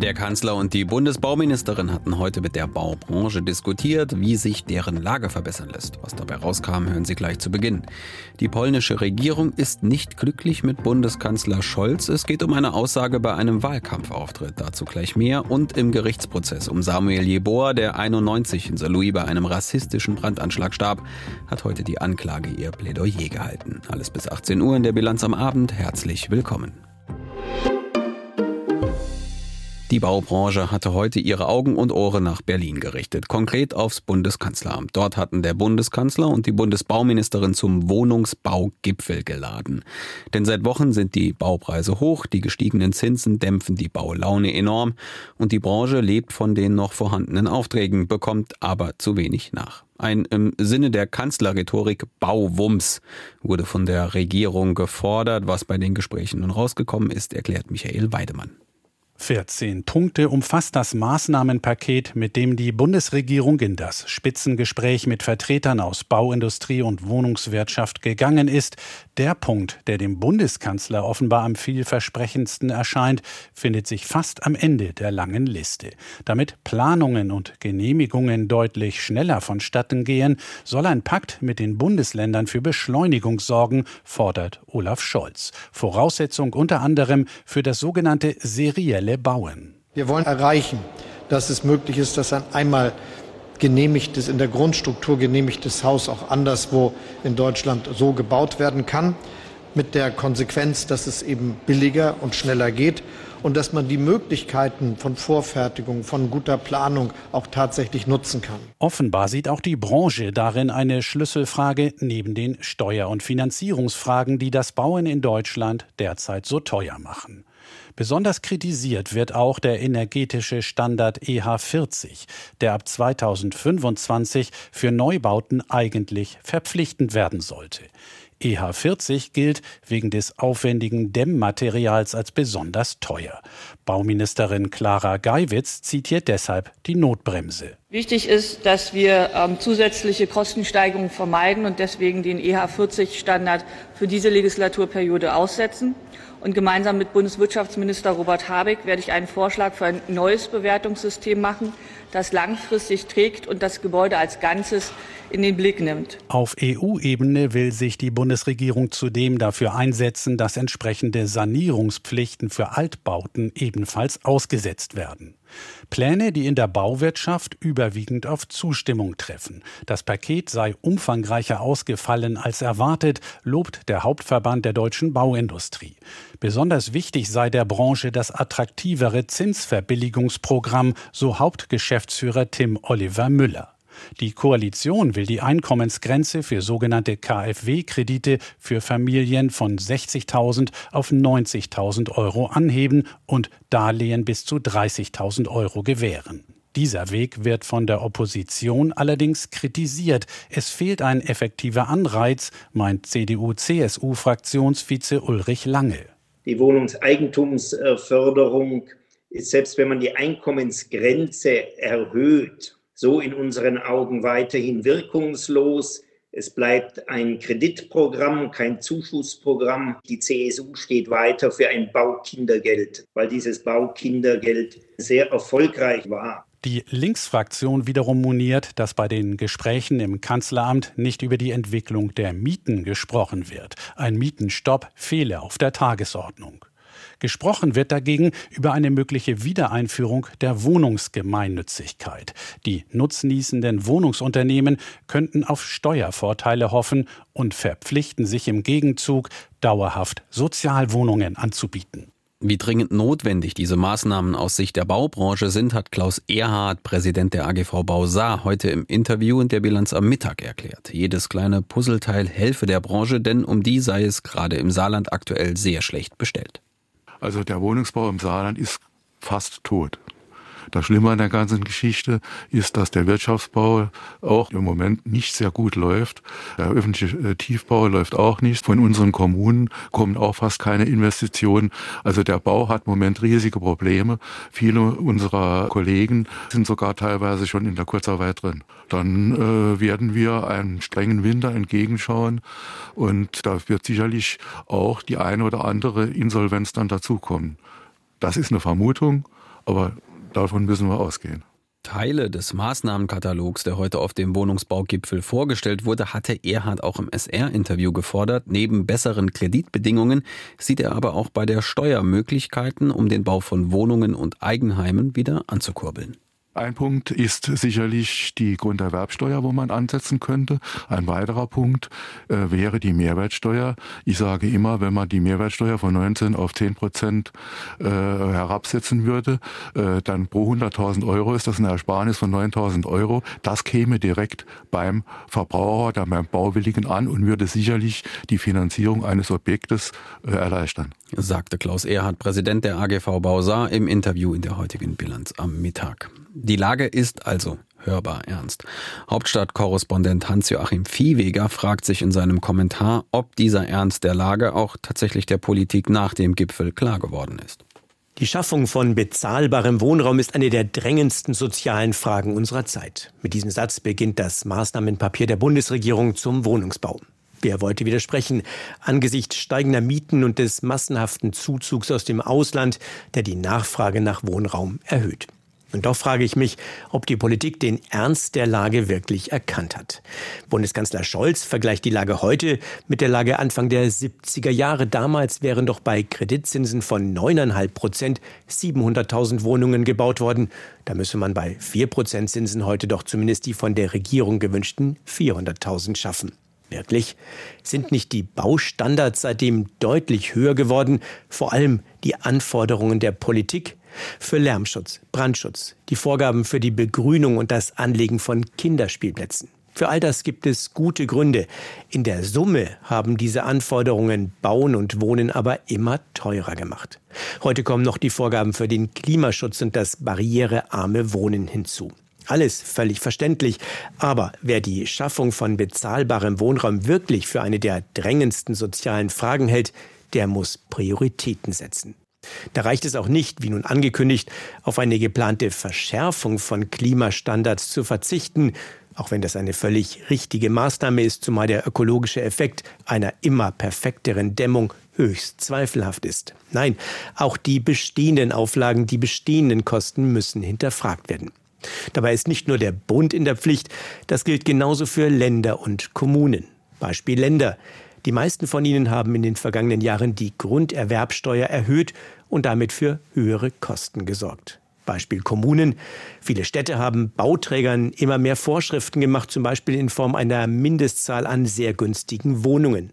Der Kanzler und die Bundesbauministerin hatten heute mit der Baubranche diskutiert, wie sich deren Lage verbessern lässt. Was dabei rauskam, hören Sie gleich zu Beginn. Die polnische Regierung ist nicht glücklich mit Bundeskanzler Scholz. Es geht um eine Aussage bei einem Wahlkampfauftritt. Dazu gleich mehr. Und im Gerichtsprozess um Samuel Jeboa, der 91 in Saarlouis bei einem rassistischen Brandanschlag starb, hat heute die Anklage ihr Plädoyer gehalten. Alles bis 18 Uhr in der Bilanz am Abend. Herzlich willkommen. Die Baubranche hatte heute ihre Augen und Ohren nach Berlin gerichtet, konkret aufs Bundeskanzleramt. Dort hatten der Bundeskanzler und die Bundesbauministerin zum Wohnungsbaugipfel geladen. Denn seit Wochen sind die Baupreise hoch, die gestiegenen Zinsen dämpfen die Baulaune enorm und die Branche lebt von den noch vorhandenen Aufträgen, bekommt aber zu wenig nach. Ein im Sinne der Kanzlerrhetorik Bauwumms wurde von der Regierung gefordert. Was bei den Gesprächen nun rausgekommen ist, erklärt Michael Weidemann. 14 Punkte umfasst das Maßnahmenpaket, mit dem die Bundesregierung in das Spitzengespräch mit Vertretern aus Bauindustrie und Wohnungswirtschaft gegangen ist. Der Punkt, der dem Bundeskanzler offenbar am vielversprechendsten erscheint, findet sich fast am Ende der langen Liste. Damit Planungen und Genehmigungen deutlich schneller vonstatten gehen, soll ein Pakt mit den Bundesländern für Beschleunigung sorgen, fordert Olaf Scholz. Voraussetzung unter anderem für das sogenannte serielle Modelle bauen. Wir wollen erreichen, dass es möglich ist, dass ein einmal genehmigtes, in der Grundstruktur genehmigtes Haus auch anderswo in Deutschland so gebaut werden kann, mit der Konsequenz, dass es eben billiger und schneller geht und dass man die Möglichkeiten von Vorfertigung, von guter Planung auch tatsächlich nutzen kann. Offenbar sieht auch die Branche darin eine Schlüsselfrage neben den Steuer- und Finanzierungsfragen, die das Bauen in Deutschland derzeit so teuer machen. Besonders kritisiert wird auch der energetische Standard EH40, der ab 2025 für Neubauten eigentlich verpflichtend werden sollte. EH40 gilt wegen des aufwendigen Dämmmaterials als besonders teuer. Bauministerin Clara Geiwitz zitiert deshalb die Notbremse. Wichtig ist, dass wir ähm, zusätzliche Kostensteigerungen vermeiden und deswegen den EH40-Standard für diese Legislaturperiode aussetzen. Und gemeinsam mit Bundeswirtschaftsminister Robert Habeck werde ich einen Vorschlag für ein neues Bewertungssystem machen, das langfristig trägt und das Gebäude als Ganzes in den Blick nimmt. Auf EU-Ebene will sich die Bundesregierung zudem dafür einsetzen, dass entsprechende Sanierungspflichten für Altbauten ebenfalls ausgesetzt werden. Pläne, die in der Bauwirtschaft überwiegend auf Zustimmung treffen. Das Paket sei umfangreicher ausgefallen als erwartet, lobt der Hauptverband der deutschen Bauindustrie. Besonders wichtig sei der Branche das attraktivere Zinsverbilligungsprogramm, so Hauptgeschäftsführer Tim Oliver Müller. Die Koalition will die Einkommensgrenze für sogenannte KfW-Kredite für Familien von 60.000 auf 90.000 Euro anheben und Darlehen bis zu 30.000 Euro gewähren. Dieser Weg wird von der Opposition allerdings kritisiert. Es fehlt ein effektiver Anreiz, meint CDU-CSU-Fraktionsvize Ulrich Lange. Die Wohnungseigentumsförderung ist, selbst wenn man die Einkommensgrenze erhöht, so in unseren Augen weiterhin wirkungslos. Es bleibt ein Kreditprogramm, kein Zuschussprogramm. Die CSU steht weiter für ein Baukindergeld, weil dieses Baukindergeld sehr erfolgreich war. Die Linksfraktion wiederum moniert, dass bei den Gesprächen im Kanzleramt nicht über die Entwicklung der Mieten gesprochen wird. Ein Mietenstopp fehle auf der Tagesordnung. Gesprochen wird dagegen über eine mögliche Wiedereinführung der Wohnungsgemeinnützigkeit. Die nutznießenden Wohnungsunternehmen könnten auf Steuervorteile hoffen und verpflichten sich im Gegenzug, dauerhaft Sozialwohnungen anzubieten. Wie dringend notwendig diese Maßnahmen aus Sicht der Baubranche sind, hat Klaus Erhard, Präsident der AGV Bausar, heute im Interview in der Bilanz am Mittag erklärt. Jedes kleine Puzzleteil helfe der Branche, denn um die sei es gerade im Saarland aktuell sehr schlecht bestellt. Also der Wohnungsbau im Saarland ist fast tot. Das Schlimme an der ganzen Geschichte ist, dass der Wirtschaftsbau auch im Moment nicht sehr gut läuft. Der öffentliche äh, Tiefbau läuft auch nicht. Von unseren Kommunen kommen auch fast keine Investitionen. Also der Bau hat im Moment riesige Probleme. Viele unserer Kollegen sind sogar teilweise schon in der Kurzarbeit drin. Dann äh, werden wir einen strengen Winter entgegenschauen und da wird sicherlich auch die eine oder andere Insolvenz dann dazukommen. Das ist eine Vermutung, aber davon müssen wir ausgehen. Teile des Maßnahmenkatalogs, der heute auf dem Wohnungsbaugipfel vorgestellt wurde, hatte Erhard auch im SR-Interview gefordert. Neben besseren Kreditbedingungen sieht er aber auch bei der Steuer Möglichkeiten, um den Bau von Wohnungen und Eigenheimen wieder anzukurbeln. Ein Punkt ist sicherlich die Grunderwerbsteuer, wo man ansetzen könnte. Ein weiterer Punkt äh, wäre die Mehrwertsteuer. Ich sage immer, wenn man die Mehrwertsteuer von 19 auf 10 Prozent äh, herabsetzen würde, äh, dann pro 100.000 Euro ist das eine Ersparnis von 9.000 Euro. Das käme direkt beim Verbraucher, dann beim Bauwilligen an und würde sicherlich die Finanzierung eines Objektes äh, erleichtern. Sagte Klaus Erhard, Präsident der AGV Bausar, im Interview in der heutigen Bilanz am Mittag. Die Lage ist also hörbar ernst. Hauptstadtkorrespondent Hans-Joachim Viehweger fragt sich in seinem Kommentar, ob dieser Ernst der Lage auch tatsächlich der Politik nach dem Gipfel klar geworden ist. Die Schaffung von bezahlbarem Wohnraum ist eine der drängendsten sozialen Fragen unserer Zeit. Mit diesem Satz beginnt das Maßnahmenpapier der Bundesregierung zum Wohnungsbau. Wer wollte widersprechen angesichts steigender Mieten und des massenhaften Zuzugs aus dem Ausland, der die Nachfrage nach Wohnraum erhöht? Und doch frage ich mich, ob die Politik den Ernst der Lage wirklich erkannt hat. Bundeskanzler Scholz vergleicht die Lage heute mit der Lage Anfang der 70er Jahre. Damals wären doch bei Kreditzinsen von 9,5 Prozent 700.000 Wohnungen gebaut worden. Da müsse man bei 4 Prozent Zinsen heute doch zumindest die von der Regierung gewünschten 400.000 schaffen. Wirklich? Sind nicht die Baustandards seitdem deutlich höher geworden? Vor allem die Anforderungen der Politik? Für Lärmschutz, Brandschutz, die Vorgaben für die Begrünung und das Anlegen von Kinderspielplätzen. Für all das gibt es gute Gründe. In der Summe haben diese Anforderungen Bauen und Wohnen aber immer teurer gemacht. Heute kommen noch die Vorgaben für den Klimaschutz und das barrierearme Wohnen hinzu. Alles völlig verständlich. Aber wer die Schaffung von bezahlbarem Wohnraum wirklich für eine der drängendsten sozialen Fragen hält, der muss Prioritäten setzen. Da reicht es auch nicht, wie nun angekündigt, auf eine geplante Verschärfung von Klimastandards zu verzichten, auch wenn das eine völlig richtige Maßnahme ist, zumal der ökologische Effekt einer immer perfekteren Dämmung höchst zweifelhaft ist. Nein, auch die bestehenden Auflagen, die bestehenden Kosten müssen hinterfragt werden. Dabei ist nicht nur der Bund in der Pflicht, das gilt genauso für Länder und Kommunen. Beispiel Länder. Die meisten von ihnen haben in den vergangenen Jahren die Grunderwerbsteuer erhöht und damit für höhere Kosten gesorgt. Beispiel Kommunen. Viele Städte haben Bauträgern immer mehr Vorschriften gemacht, zum Beispiel in Form einer Mindestzahl an sehr günstigen Wohnungen.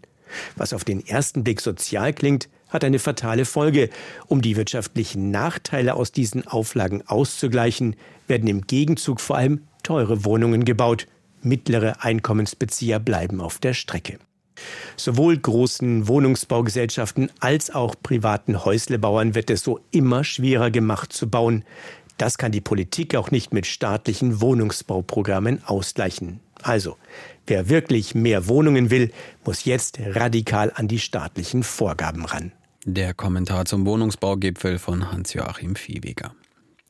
Was auf den ersten Blick sozial klingt, hat eine fatale Folge. Um die wirtschaftlichen Nachteile aus diesen Auflagen auszugleichen, werden im Gegenzug vor allem teure Wohnungen gebaut. Mittlere Einkommensbezieher bleiben auf der Strecke. Sowohl großen Wohnungsbaugesellschaften als auch privaten Häuslebauern wird es so immer schwerer gemacht zu bauen. Das kann die Politik auch nicht mit staatlichen Wohnungsbauprogrammen ausgleichen. Also, wer wirklich mehr Wohnungen will, muss jetzt radikal an die staatlichen Vorgaben ran. Der Kommentar zum Wohnungsbaugipfel von Hans-Joachim Viehweger.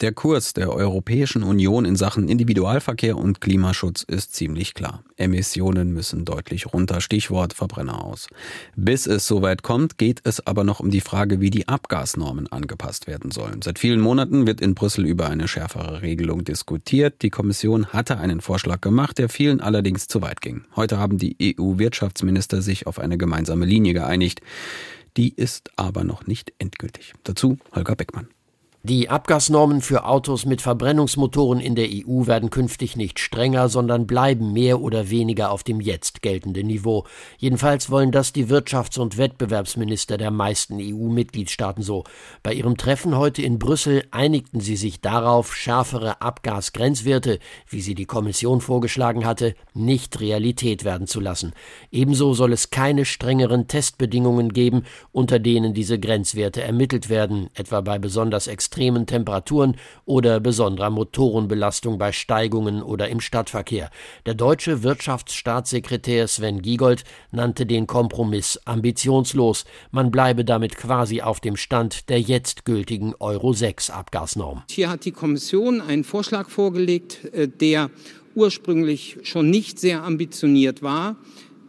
Der Kurs der Europäischen Union in Sachen Individualverkehr und Klimaschutz ist ziemlich klar. Emissionen müssen deutlich runter, Stichwort Verbrenner aus. Bis es soweit kommt, geht es aber noch um die Frage, wie die Abgasnormen angepasst werden sollen. Seit vielen Monaten wird in Brüssel über eine schärfere Regelung diskutiert. Die Kommission hatte einen Vorschlag gemacht, der vielen allerdings zu weit ging. Heute haben die EU-Wirtschaftsminister sich auf eine gemeinsame Linie geeinigt. Die ist aber noch nicht endgültig. Dazu Holger Beckmann. Die Abgasnormen für Autos mit Verbrennungsmotoren in der EU werden künftig nicht strenger, sondern bleiben mehr oder weniger auf dem jetzt geltenden Niveau. Jedenfalls wollen das die Wirtschafts- und Wettbewerbsminister der meisten EU-Mitgliedstaaten so. Bei ihrem Treffen heute in Brüssel einigten sie sich darauf, schärfere Abgasgrenzwerte, wie sie die Kommission vorgeschlagen hatte, nicht Realität werden zu lassen. Ebenso soll es keine strengeren Testbedingungen geben, unter denen diese Grenzwerte ermittelt werden, etwa bei besonders extremen extremen Temperaturen oder besonderer Motorenbelastung bei Steigungen oder im Stadtverkehr. Der deutsche Wirtschaftsstaatssekretär Sven Giegold nannte den Kompromiss ambitionslos. Man bleibe damit quasi auf dem Stand der jetzt gültigen Euro 6 Abgasnorm. Hier hat die Kommission einen Vorschlag vorgelegt, äh, der ursprünglich schon nicht sehr ambitioniert war.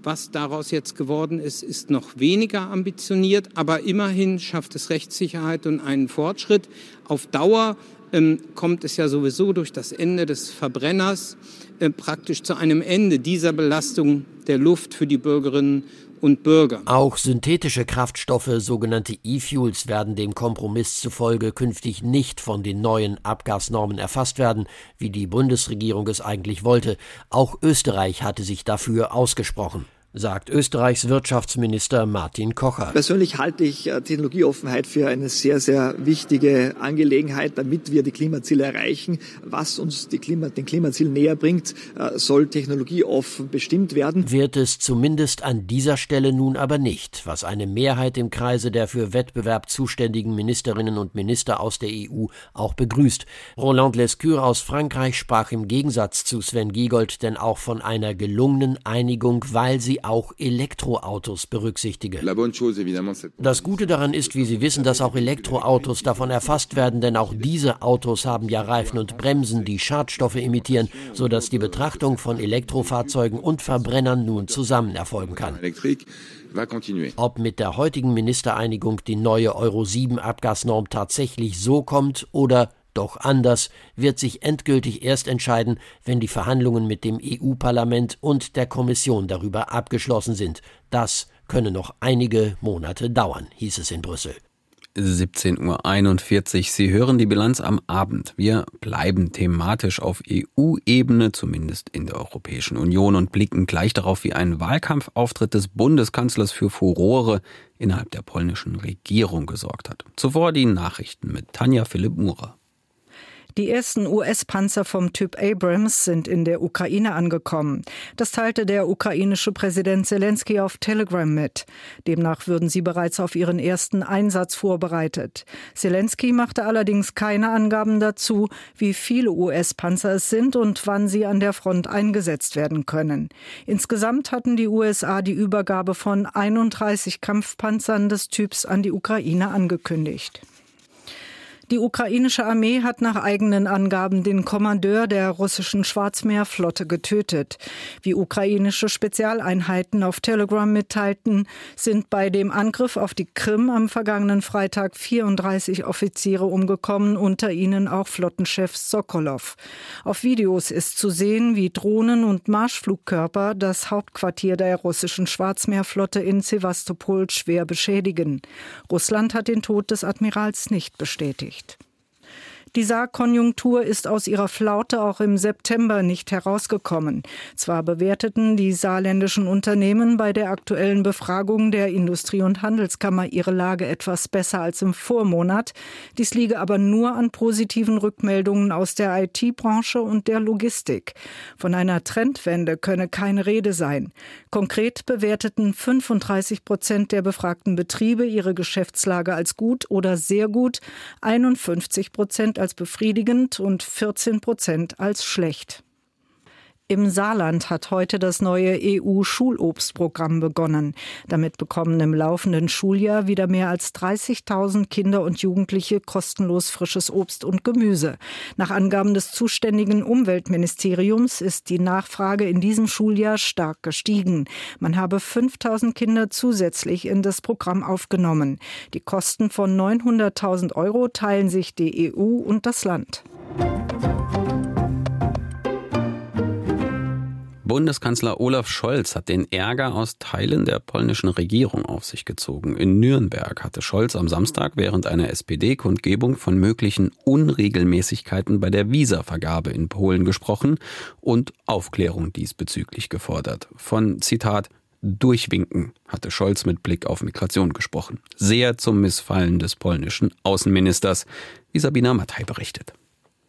Was daraus jetzt geworden ist, ist noch weniger ambitioniert, aber immerhin schafft es Rechtssicherheit und einen Fortschritt. Auf Dauer ähm, kommt es ja sowieso durch das Ende des Verbrenners äh, praktisch zu einem Ende dieser Belastung der Luft für die Bürgerinnen und Bürger. Auch synthetische Kraftstoffe, sogenannte E-Fuels, werden dem Kompromiss zufolge künftig nicht von den neuen Abgasnormen erfasst werden, wie die Bundesregierung es eigentlich wollte. Auch Österreich hatte sich dafür ausgesprochen sagt Österreichs Wirtschaftsminister Martin Kocher. Persönlich halte ich äh, Technologieoffenheit für eine sehr, sehr wichtige Angelegenheit, damit wir die Klimaziele erreichen. Was uns Klima, den Klimazielen näher bringt, äh, soll technologieoffen bestimmt werden. Wird es zumindest an dieser Stelle nun aber nicht, was eine Mehrheit im Kreise der für Wettbewerb zuständigen Ministerinnen und Minister aus der EU auch begrüßt. Roland Lescure aus Frankreich sprach im Gegensatz zu Sven Giegold denn auch von einer gelungenen Einigung, weil sie auch Elektroautos berücksichtige. Das Gute daran ist, wie Sie wissen, dass auch Elektroautos davon erfasst werden, denn auch diese Autos haben ja Reifen und Bremsen, die Schadstoffe emittieren, sodass die Betrachtung von Elektrofahrzeugen und Verbrennern nun zusammen erfolgen kann. Ob mit der heutigen Ministereinigung die neue Euro 7 Abgasnorm tatsächlich so kommt oder doch anders wird sich endgültig erst entscheiden, wenn die Verhandlungen mit dem EU-Parlament und der Kommission darüber abgeschlossen sind. Das könne noch einige Monate dauern, hieß es in Brüssel. 17.41 Uhr. Sie hören die Bilanz am Abend. Wir bleiben thematisch auf EU-Ebene, zumindest in der Europäischen Union, und blicken gleich darauf, wie ein Wahlkampfauftritt des Bundeskanzlers für Furore innerhalb der polnischen Regierung gesorgt hat. Zuvor die Nachrichten mit Tanja Philipp Murer. Die ersten US-Panzer vom Typ Abrams sind in der Ukraine angekommen. Das teilte der ukrainische Präsident Zelensky auf Telegram mit. Demnach würden sie bereits auf ihren ersten Einsatz vorbereitet. Zelensky machte allerdings keine Angaben dazu, wie viele US-Panzer es sind und wann sie an der Front eingesetzt werden können. Insgesamt hatten die USA die Übergabe von 31 Kampfpanzern des Typs an die Ukraine angekündigt. Die ukrainische Armee hat nach eigenen Angaben den Kommandeur der russischen Schwarzmeerflotte getötet. Wie ukrainische Spezialeinheiten auf Telegram mitteilten, sind bei dem Angriff auf die Krim am vergangenen Freitag 34 Offiziere umgekommen, unter ihnen auch Flottenchef Sokolov. Auf Videos ist zu sehen, wie Drohnen und Marschflugkörper das Hauptquartier der russischen Schwarzmeerflotte in Sevastopol schwer beschädigen. Russland hat den Tod des Admirals nicht bestätigt beschäftigt. Die Saarkonjunktur ist aus ihrer Flaute auch im September nicht herausgekommen. Zwar bewerteten die saarländischen Unternehmen bei der aktuellen Befragung der Industrie- und Handelskammer ihre Lage etwas besser als im Vormonat. Dies liege aber nur an positiven Rückmeldungen aus der IT-Branche und der Logistik. Von einer Trendwende könne keine Rede sein. Konkret bewerteten 35 Prozent der befragten Betriebe ihre Geschäftslage als gut oder sehr gut, 51 Prozent als befriedigend und 14 Prozent als schlecht. Im Saarland hat heute das neue EU-Schulobstprogramm begonnen. Damit bekommen im laufenden Schuljahr wieder mehr als 30.000 Kinder und Jugendliche kostenlos frisches Obst und Gemüse. Nach Angaben des zuständigen Umweltministeriums ist die Nachfrage in diesem Schuljahr stark gestiegen. Man habe 5.000 Kinder zusätzlich in das Programm aufgenommen. Die Kosten von 900.000 Euro teilen sich die EU und das Land. Bundeskanzler Olaf Scholz hat den Ärger aus Teilen der polnischen Regierung auf sich gezogen. In Nürnberg hatte Scholz am Samstag während einer SPD-Kundgebung von möglichen Unregelmäßigkeiten bei der Visavergabe in Polen gesprochen und Aufklärung diesbezüglich gefordert. Von Zitat Durchwinken hatte Scholz mit Blick auf Migration gesprochen. Sehr zum Missfallen des polnischen Außenministers, wie Sabina Mattei berichtet.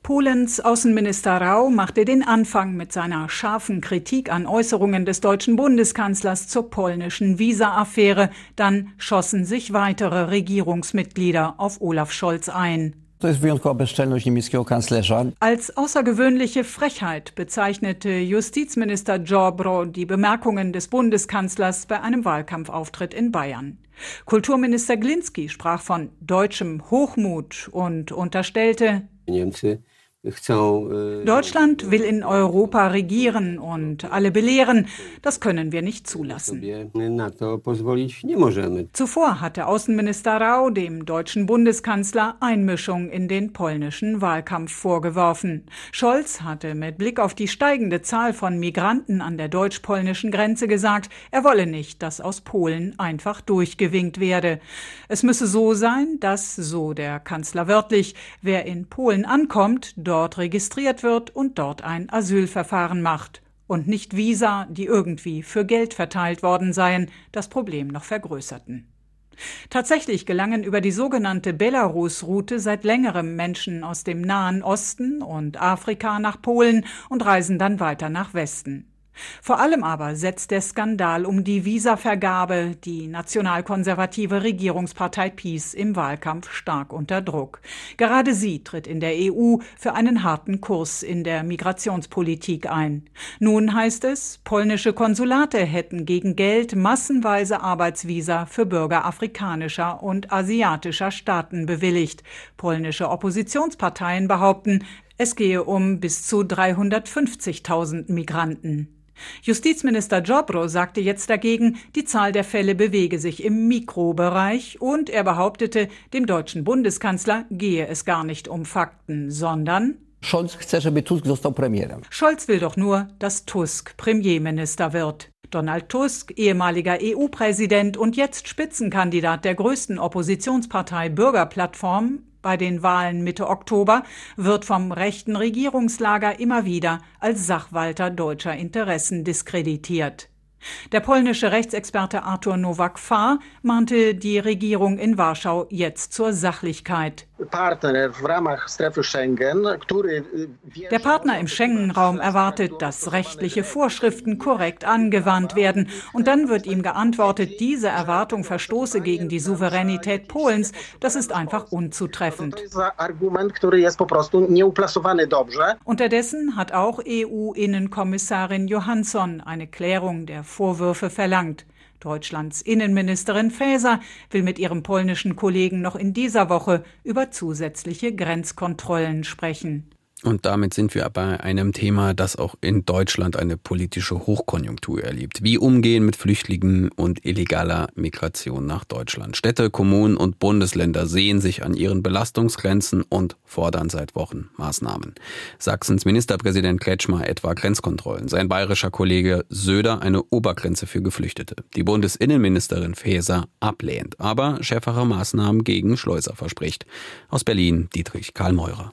Polens Außenminister Rau machte den Anfang mit seiner scharfen Kritik an Äußerungen des deutschen Bundeskanzlers zur polnischen Visa-Affäre. Dann schossen sich weitere Regierungsmitglieder auf Olaf Scholz ein. Als außergewöhnliche Frechheit bezeichnete Justizminister Jobro die Bemerkungen des Bundeskanzlers bei einem Wahlkampfauftritt in Bayern. Kulturminister Glinski sprach von deutschem Hochmut und unterstellte, Deutschland will in Europa regieren und alle belehren. Das können wir nicht zulassen. Zuvor hatte Außenminister Rau dem deutschen Bundeskanzler Einmischung in den polnischen Wahlkampf vorgeworfen. Scholz hatte mit Blick auf die steigende Zahl von Migranten an der deutsch-polnischen Grenze gesagt, er wolle nicht, dass aus Polen einfach durchgewinkt werde. Es müsse so sein, dass, so der Kanzler wörtlich, wer in Polen ankommt, dort registriert wird und dort ein Asylverfahren macht und nicht Visa, die irgendwie für Geld verteilt worden seien, das Problem noch vergrößerten. Tatsächlich gelangen über die sogenannte Belarus-Route seit längerem Menschen aus dem Nahen Osten und Afrika nach Polen und reisen dann weiter nach Westen. Vor allem aber setzt der Skandal um die Visavergabe die nationalkonservative Regierungspartei PiS im Wahlkampf stark unter Druck. Gerade sie tritt in der EU für einen harten Kurs in der Migrationspolitik ein. Nun heißt es, polnische Konsulate hätten gegen Geld massenweise Arbeitsvisa für Bürger afrikanischer und asiatischer Staaten bewilligt. Polnische Oppositionsparteien behaupten, es gehe um bis zu 350.000 Migranten. Justizminister Jobro sagte jetzt dagegen, die Zahl der Fälle bewege sich im Mikrobereich und er behauptete, dem deutschen Bundeskanzler gehe es gar nicht um Fakten, sondern Scholz chce, żeby Tusk został premierem. Scholz will doch nur, dass Tusk Premierminister wird. Donald Tusk, ehemaliger EU-Präsident und jetzt Spitzenkandidat der größten Oppositionspartei Bürgerplattform, bei den Wahlen Mitte Oktober wird vom rechten Regierungslager immer wieder als Sachwalter deutscher Interessen diskreditiert. Der polnische Rechtsexperte Arthur Nowak-Fahr mahnte die Regierung in Warschau jetzt zur Sachlichkeit. Der Partner im Schengen-Raum erwartet, dass rechtliche Vorschriften korrekt angewandt werden. Und dann wird ihm geantwortet, diese Erwartung verstoße gegen die Souveränität Polens. Das ist einfach unzutreffend. Unterdessen hat auch EU-Innenkommissarin Johansson eine Klärung der Vorwürfe verlangt. Deutschlands Innenministerin Faeser will mit ihrem polnischen Kollegen noch in dieser Woche über zusätzliche Grenzkontrollen sprechen. Und damit sind wir bei einem Thema, das auch in Deutschland eine politische Hochkonjunktur erlebt. Wie umgehen mit Flüchtlingen und illegaler Migration nach Deutschland. Städte, Kommunen und Bundesländer sehen sich an ihren Belastungsgrenzen und fordern seit Wochen Maßnahmen. Sachsens Ministerpräsident Kretschmer etwa Grenzkontrollen. Sein bayerischer Kollege Söder eine Obergrenze für Geflüchtete. Die Bundesinnenministerin Faeser ablehnt, aber schärfere Maßnahmen gegen Schleuser verspricht. Aus Berlin Dietrich Karl Meurer.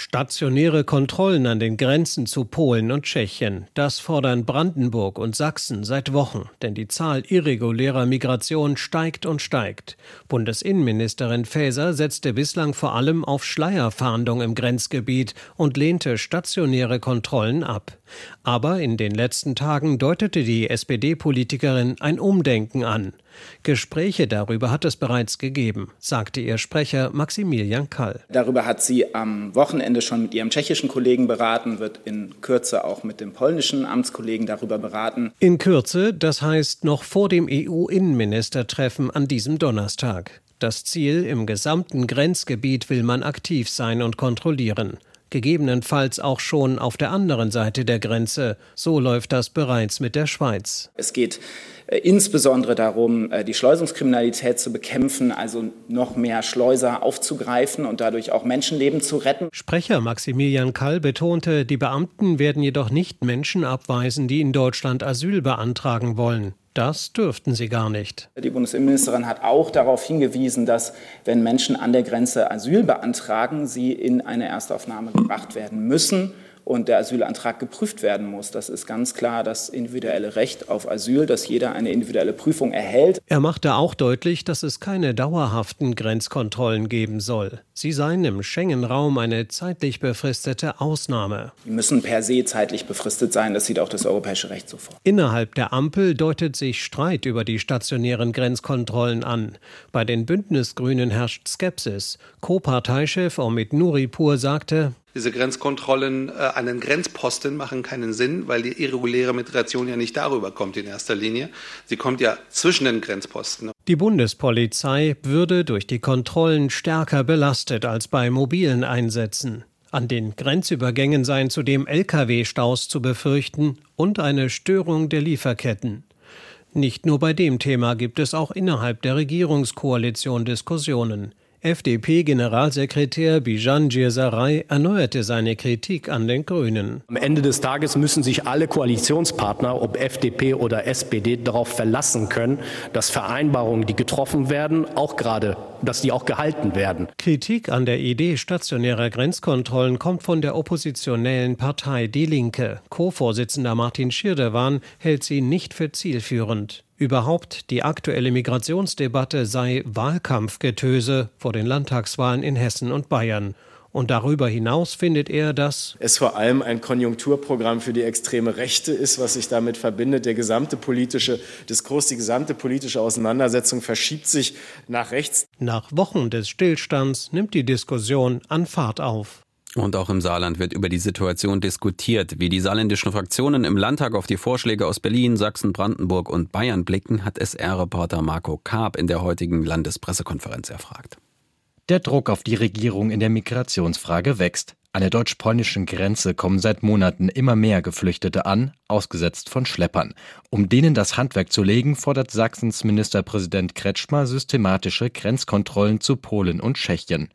Stationäre Kontrollen an den Grenzen zu Polen und Tschechien, das fordern Brandenburg und Sachsen seit Wochen, denn die Zahl irregulärer Migration steigt und steigt. Bundesinnenministerin Faeser setzte bislang vor allem auf Schleierfahndung im Grenzgebiet und lehnte stationäre Kontrollen ab. Aber in den letzten Tagen deutete die SPD-Politikerin ein Umdenken an. Gespräche darüber hat es bereits gegeben, sagte ihr Sprecher Maximilian Kall. Darüber hat sie am Wochenende schon mit ihrem tschechischen Kollegen beraten, wird in Kürze auch mit dem polnischen Amtskollegen darüber beraten. In Kürze, das heißt noch vor dem EU-Innenministertreffen an diesem Donnerstag. Das Ziel, im gesamten Grenzgebiet will man aktiv sein und kontrollieren gegebenenfalls auch schon auf der anderen Seite der Grenze. So läuft das bereits mit der Schweiz. Es geht äh, insbesondere darum, äh, die Schleusungskriminalität zu bekämpfen, also noch mehr Schleuser aufzugreifen und dadurch auch Menschenleben zu retten. Sprecher Maximilian Kall betonte, die Beamten werden jedoch nicht Menschen abweisen, die in Deutschland Asyl beantragen wollen. Das dürften sie gar nicht. Die Bundesinnenministerin hat auch darauf hingewiesen, dass wenn Menschen an der Grenze Asyl beantragen, sie in eine Erstaufnahme gebracht werden müssen und der Asylantrag geprüft werden muss. Das ist ganz klar das individuelle Recht auf Asyl, dass jeder eine individuelle Prüfung erhält. Er machte auch deutlich, dass es keine dauerhaften Grenzkontrollen geben soll. Sie seien im Schengen-Raum eine zeitlich befristete Ausnahme. Die müssen per se zeitlich befristet sein. Das sieht auch das europäische Recht so vor. Innerhalb der Ampel deutet sich Streit über die stationären Grenzkontrollen an. Bei den Bündnisgrünen herrscht Skepsis. Co-Parteichef Omid Nuripur sagte, diese Grenzkontrollen äh, an den Grenzposten machen keinen Sinn, weil die irreguläre Migration ja nicht darüber kommt in erster Linie. Sie kommt ja zwischen den Grenzposten. Die Bundespolizei würde durch die Kontrollen stärker belastet als bei mobilen Einsätzen. An den Grenzübergängen seien zudem Lkw-Staus zu befürchten und eine Störung der Lieferketten. Nicht nur bei dem Thema gibt es auch innerhalb der Regierungskoalition Diskussionen. FDP-Generalsekretär Bijan Djirsaray erneuerte seine Kritik an den Grünen. Am Ende des Tages müssen sich alle Koalitionspartner, ob FDP oder SPD, darauf verlassen können, dass Vereinbarungen, die getroffen werden, auch gerade, dass die auch gehalten werden. Kritik an der Idee stationärer Grenzkontrollen kommt von der oppositionellen Partei Die Linke. Co-Vorsitzender Martin Schirdewan hält sie nicht für zielführend. Überhaupt die aktuelle Migrationsdebatte sei Wahlkampfgetöse vor den Landtagswahlen in Hessen und Bayern. Und darüber hinaus findet er, dass es vor allem ein Konjunkturprogramm für die extreme Rechte ist, was sich damit verbindet. Der gesamte politische Diskurs, die gesamte politische Auseinandersetzung verschiebt sich nach rechts. Nach Wochen des Stillstands nimmt die Diskussion an Fahrt auf. Und auch im Saarland wird über die Situation diskutiert. Wie die saarländischen Fraktionen im Landtag auf die Vorschläge aus Berlin, Sachsen, Brandenburg und Bayern blicken, hat SR-Reporter Marco Karp in der heutigen Landespressekonferenz erfragt. Der Druck auf die Regierung in der Migrationsfrage wächst. An der deutsch-polnischen Grenze kommen seit Monaten immer mehr Geflüchtete an, ausgesetzt von Schleppern. Um denen das Handwerk zu legen, fordert Sachsens Ministerpräsident Kretschmer systematische Grenzkontrollen zu Polen und Tschechien.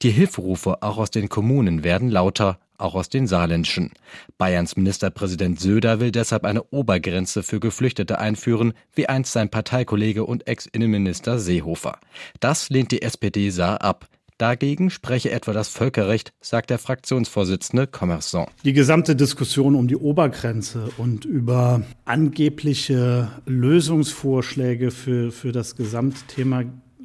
Die Hilferufe auch aus den Kommunen werden lauter, auch aus den saarländischen. Bayerns Ministerpräsident Söder will deshalb eine Obergrenze für Geflüchtete einführen, wie einst sein Parteikollege und Ex-Innenminister Seehofer. Das lehnt die SPD Saar ab. Dagegen spreche etwa das Völkerrecht, sagt der Fraktionsvorsitzende Commerçant. Die gesamte Diskussion um die Obergrenze und über angebliche Lösungsvorschläge für, für das Gesamtthema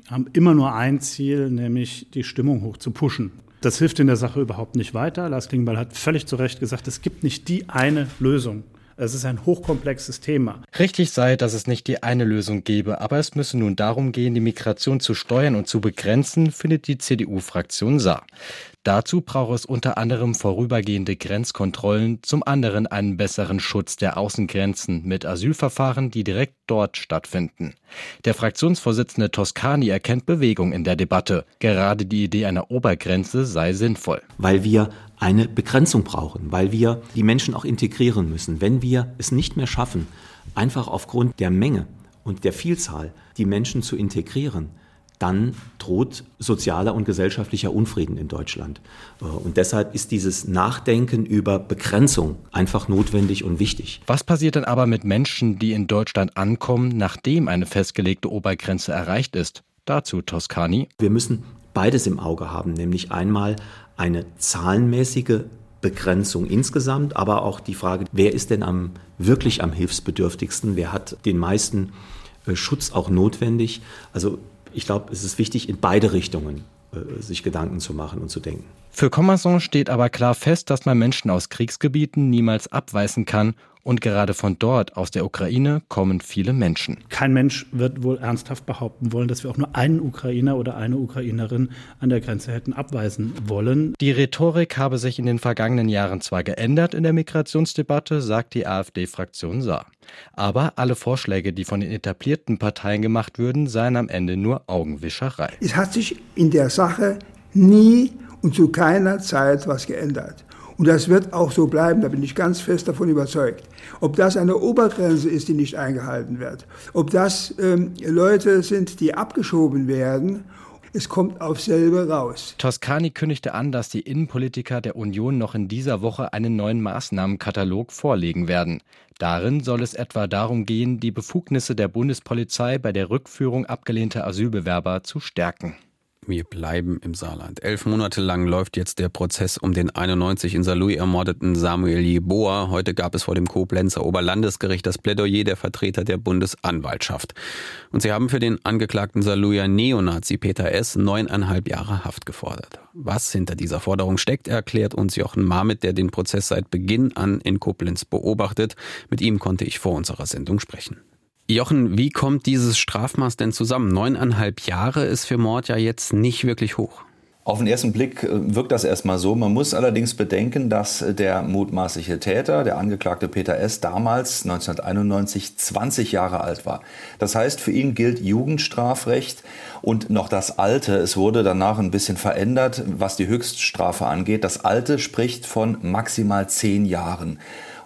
haben immer nur ein Ziel, nämlich die Stimmung hoch zu pushen. Das hilft in der Sache überhaupt nicht weiter. Lars Klingbeil hat völlig zu Recht gesagt, es gibt nicht die eine Lösung. Es ist ein hochkomplexes Thema. Richtig sei, dass es nicht die eine Lösung gebe, aber es müsse nun darum gehen, die Migration zu steuern und zu begrenzen, findet die CDU-Fraktion Saar. Dazu braucht es unter anderem vorübergehende Grenzkontrollen, zum anderen einen besseren Schutz der Außengrenzen mit Asylverfahren, die direkt dort stattfinden. Der Fraktionsvorsitzende Toscani erkennt Bewegung in der Debatte. Gerade die Idee einer Obergrenze sei sinnvoll. Weil wir eine Begrenzung brauchen, weil wir die Menschen auch integrieren müssen. Wenn wir es nicht mehr schaffen, einfach aufgrund der Menge und der Vielzahl die Menschen zu integrieren, dann droht sozialer und gesellschaftlicher Unfrieden in Deutschland. Äh, und deshalb ist dieses Nachdenken über Begrenzung einfach notwendig und wichtig. Was passiert dann aber mit Menschen, die in Deutschland ankommen, nachdem eine festgelegte Obergrenze erreicht ist? Dazu Toscani. Wir müssen beides im Auge haben, nämlich einmal eine zahlenmäßige Begrenzung insgesamt, aber auch die Frage, wer ist denn am, wirklich am hilfsbedürftigsten, wer hat den meisten äh, Schutz auch notwendig. Also ich glaube, es ist wichtig, in beide Richtungen äh, sich Gedanken zu machen und zu denken. Für Commerson steht aber klar fest, dass man Menschen aus Kriegsgebieten niemals abweisen kann und gerade von dort, aus der Ukraine, kommen viele Menschen. Kein Mensch wird wohl ernsthaft behaupten wollen, dass wir auch nur einen Ukrainer oder eine Ukrainerin an der Grenze hätten abweisen wollen. Die Rhetorik habe sich in den vergangenen Jahren zwar geändert in der Migrationsdebatte, sagt die AfD-Fraktion Saar. Aber alle Vorschläge, die von den etablierten Parteien gemacht würden, seien am Ende nur Augenwischerei. Es hat sich in der Sache nie und zu keiner Zeit was geändert. Und das wird auch so bleiben, da bin ich ganz fest davon überzeugt. Ob das eine Obergrenze ist, die nicht eingehalten wird, ob das ähm, Leute sind, die abgeschoben werden, es kommt auf selbe raus. Toscani kündigte an, dass die Innenpolitiker der Union noch in dieser Woche einen neuen Maßnahmenkatalog vorlegen werden. Darin soll es etwa darum gehen, die Befugnisse der Bundespolizei bei der Rückführung abgelehnter Asylbewerber zu stärken. Wir bleiben im Saarland. Elf Monate lang läuft jetzt der Prozess um den 91 in Saarlouis ermordeten Samuel Jeboa. Heute gab es vor dem Koblenzer Oberlandesgericht das Plädoyer der Vertreter der Bundesanwaltschaft. Und sie haben für den angeklagten Saarlouier Neonazi Peter S. neuneinhalb Jahre Haft gefordert. Was hinter dieser Forderung steckt, erklärt uns Jochen Marmit, der den Prozess seit Beginn an in Koblenz beobachtet. Mit ihm konnte ich vor unserer Sendung sprechen. Jochen, wie kommt dieses Strafmaß denn zusammen? Neuneinhalb Jahre ist für Mord ja jetzt nicht wirklich hoch. Auf den ersten Blick äh, wirkt das erstmal so. Man muss allerdings bedenken, dass der mutmaßliche Täter, der Angeklagte Peter S., damals 1991 20 Jahre alt war. Das heißt, für ihn gilt Jugendstrafrecht und noch das Alte. Es wurde danach ein bisschen verändert, was die Höchststrafe angeht. Das Alte spricht von maximal zehn Jahren.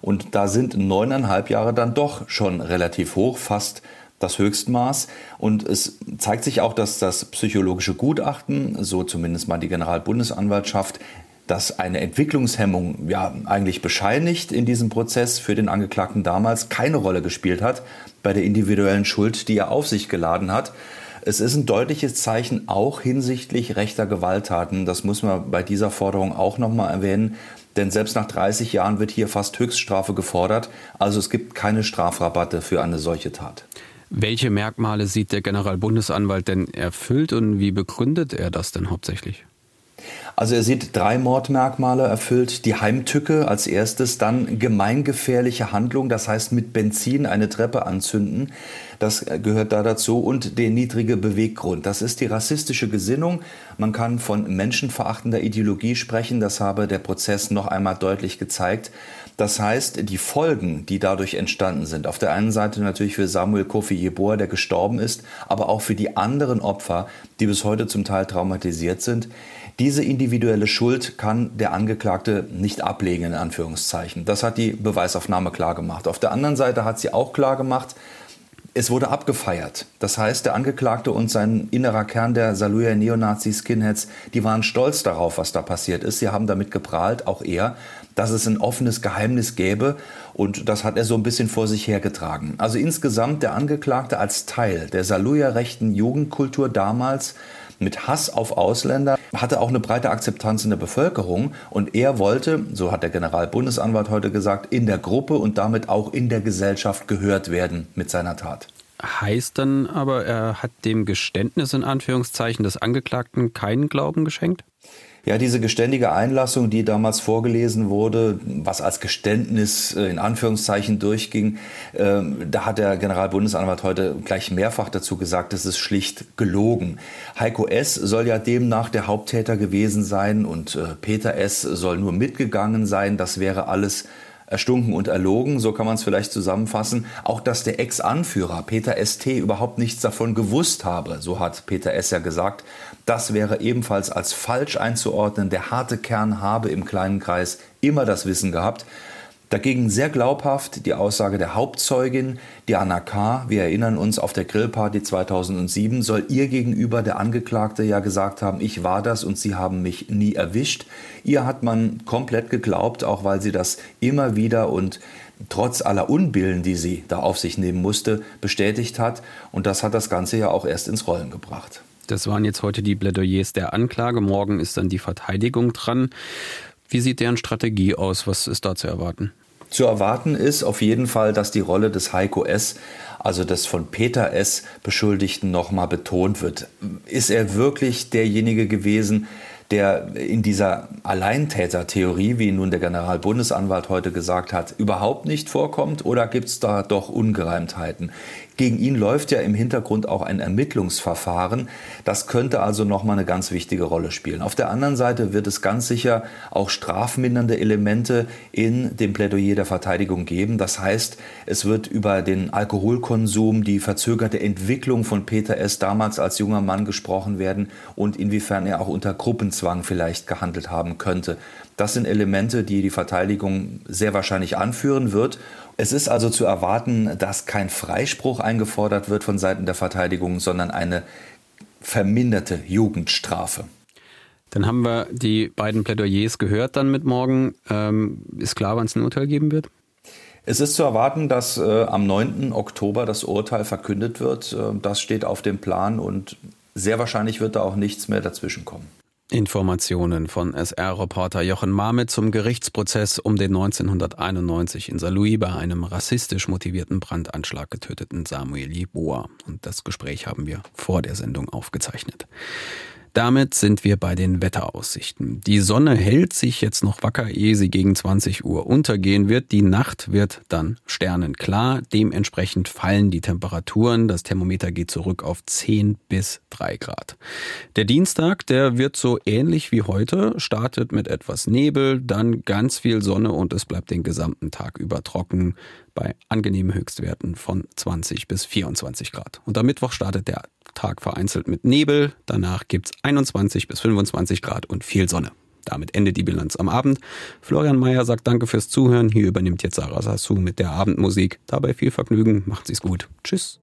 Und da sind neuneinhalb Jahre dann doch schon relativ hoch, fast das Höchstmaß. Und es zeigt sich auch, dass das psychologische Gutachten, so zumindest mal die Generalbundesanwaltschaft, dass eine Entwicklungshemmung ja eigentlich bescheinigt in diesem Prozess für den Angeklagten damals keine Rolle gespielt hat bei der individuellen Schuld, die er auf sich geladen hat. Es ist ein deutliches Zeichen auch hinsichtlich rechter Gewalttaten. Das muss man bei dieser Forderung auch nochmal erwähnen. Denn selbst nach 30 Jahren wird hier fast Höchststrafe gefordert. Also es gibt keine Strafrabatte für eine solche Tat. Welche Merkmale sieht der Generalbundesanwalt denn erfüllt und wie begründet er das denn hauptsächlich? Also er sieht drei Mordmerkmale erfüllt. Die Heimtücke als erstes, dann gemeingefährliche Handlung, das heißt mit Benzin eine Treppe anzünden. Das gehört da dazu. Und der niedrige Beweggrund. Das ist die rassistische Gesinnung. Man kann von menschenverachtender Ideologie sprechen. Das habe der Prozess noch einmal deutlich gezeigt. Das heißt, die Folgen, die dadurch entstanden sind, auf der einen Seite natürlich für Samuel Kofi Jeboa, der gestorben ist, aber auch für die anderen Opfer, die bis heute zum Teil traumatisiert sind, diese individuelle Schuld kann der Angeklagte nicht ablegen, in Anführungszeichen. Das hat die Beweisaufnahme klar gemacht. Auf der anderen Seite hat sie auch klar gemacht, es wurde abgefeiert. Das heißt, der Angeklagte und sein innerer Kern der Saluja Neonazi-Skinheads, die waren stolz darauf, was da passiert ist. Sie haben damit geprahlt, auch er, dass es ein offenes Geheimnis gäbe. Und das hat er so ein bisschen vor sich hergetragen. Also insgesamt der Angeklagte als Teil der Saluja-rechten Jugendkultur damals mit Hass auf Ausländer, hatte auch eine breite Akzeptanz in der Bevölkerung und er wollte, so hat der Generalbundesanwalt heute gesagt, in der Gruppe und damit auch in der Gesellschaft gehört werden mit seiner Tat. Heißt dann aber, er hat dem Geständnis in Anführungszeichen des Angeklagten keinen Glauben geschenkt? Ja, diese geständige Einlassung, die damals vorgelesen wurde, was als Geständnis äh, in Anführungszeichen durchging, äh, da hat der Generalbundesanwalt heute gleich mehrfach dazu gesagt, es ist schlicht gelogen. Heiko S. soll ja demnach der Haupttäter gewesen sein und äh, Peter S. soll nur mitgegangen sein. Das wäre alles erstunken und erlogen, so kann man es vielleicht zusammenfassen. Auch dass der Ex-Anführer Peter ST überhaupt nichts davon gewusst habe, so hat Peter S. ja gesagt, das wäre ebenfalls als falsch einzuordnen. Der harte Kern habe im kleinen Kreis immer das Wissen gehabt. Dagegen sehr glaubhaft die Aussage der Hauptzeugin, Diana K., wir erinnern uns, auf der Grillparty 2007 soll ihr gegenüber der Angeklagte ja gesagt haben, ich war das und sie haben mich nie erwischt. Ihr hat man komplett geglaubt, auch weil sie das immer wieder und trotz aller Unbillen, die sie da auf sich nehmen musste, bestätigt hat. Und das hat das Ganze ja auch erst ins Rollen gebracht. Das waren jetzt heute die Plädoyers der Anklage. Morgen ist dann die Verteidigung dran. Wie sieht deren Strategie aus? Was ist da zu erwarten? Zu erwarten ist auf jeden Fall, dass die Rolle des Heiko S., also des von Peter S. Beschuldigten, nochmal betont wird. Ist er wirklich derjenige gewesen, der in dieser Alleintätertheorie, wie nun der Generalbundesanwalt heute gesagt hat, überhaupt nicht vorkommt oder gibt es da doch Ungereimtheiten? Gegen ihn läuft ja im Hintergrund auch ein Ermittlungsverfahren. Das könnte also nochmal eine ganz wichtige Rolle spielen. Auf der anderen Seite wird es ganz sicher auch strafmindernde Elemente in dem Plädoyer der Verteidigung geben. Das heißt, es wird über den Alkoholkonsum, die verzögerte Entwicklung von Peter S. damals als junger Mann gesprochen werden und inwiefern er auch unter Gruppenzwang vielleicht gehandelt haben könnte. Das sind Elemente, die die Verteidigung sehr wahrscheinlich anführen wird. Es ist also zu erwarten, dass kein Freispruch eingefordert wird von Seiten der Verteidigung, sondern eine verminderte Jugendstrafe. Dann haben wir die beiden Plädoyers gehört dann mit morgen. Ähm, ist klar, wann es ein Urteil geben wird? Es ist zu erwarten, dass äh, am 9. Oktober das Urteil verkündet wird. Äh, das steht auf dem Plan und sehr wahrscheinlich wird da auch nichts mehr dazwischen kommen. Informationen von SR-Reporter Jochen Marmet zum Gerichtsprozess um den 1991 in Saarlouis bei einem rassistisch motivierten Brandanschlag getöteten Samuel Jeboa. Und das Gespräch haben wir vor der Sendung aufgezeichnet. Damit sind wir bei den Wetteraussichten. Die Sonne hält sich jetzt noch wacker, ehe sie gegen 20 Uhr untergehen wird. Die Nacht wird dann sternenklar. Dementsprechend fallen die Temperaturen. Das Thermometer geht zurück auf 10 bis 3 Grad. Der Dienstag, der wird so ähnlich wie heute, startet mit etwas Nebel, dann ganz viel Sonne und es bleibt den gesamten Tag über trocken bei angenehmen Höchstwerten von 20 bis 24 Grad. Und am Mittwoch startet der Tag vereinzelt mit Nebel. Danach gibt es 21 bis 25 Grad und viel Sonne. Damit endet die Bilanz am Abend. Florian Mayer sagt Danke fürs Zuhören. Hier übernimmt jetzt Sarah Sassou mit der Abendmusik. Dabei viel Vergnügen. Macht sie's gut. Tschüss.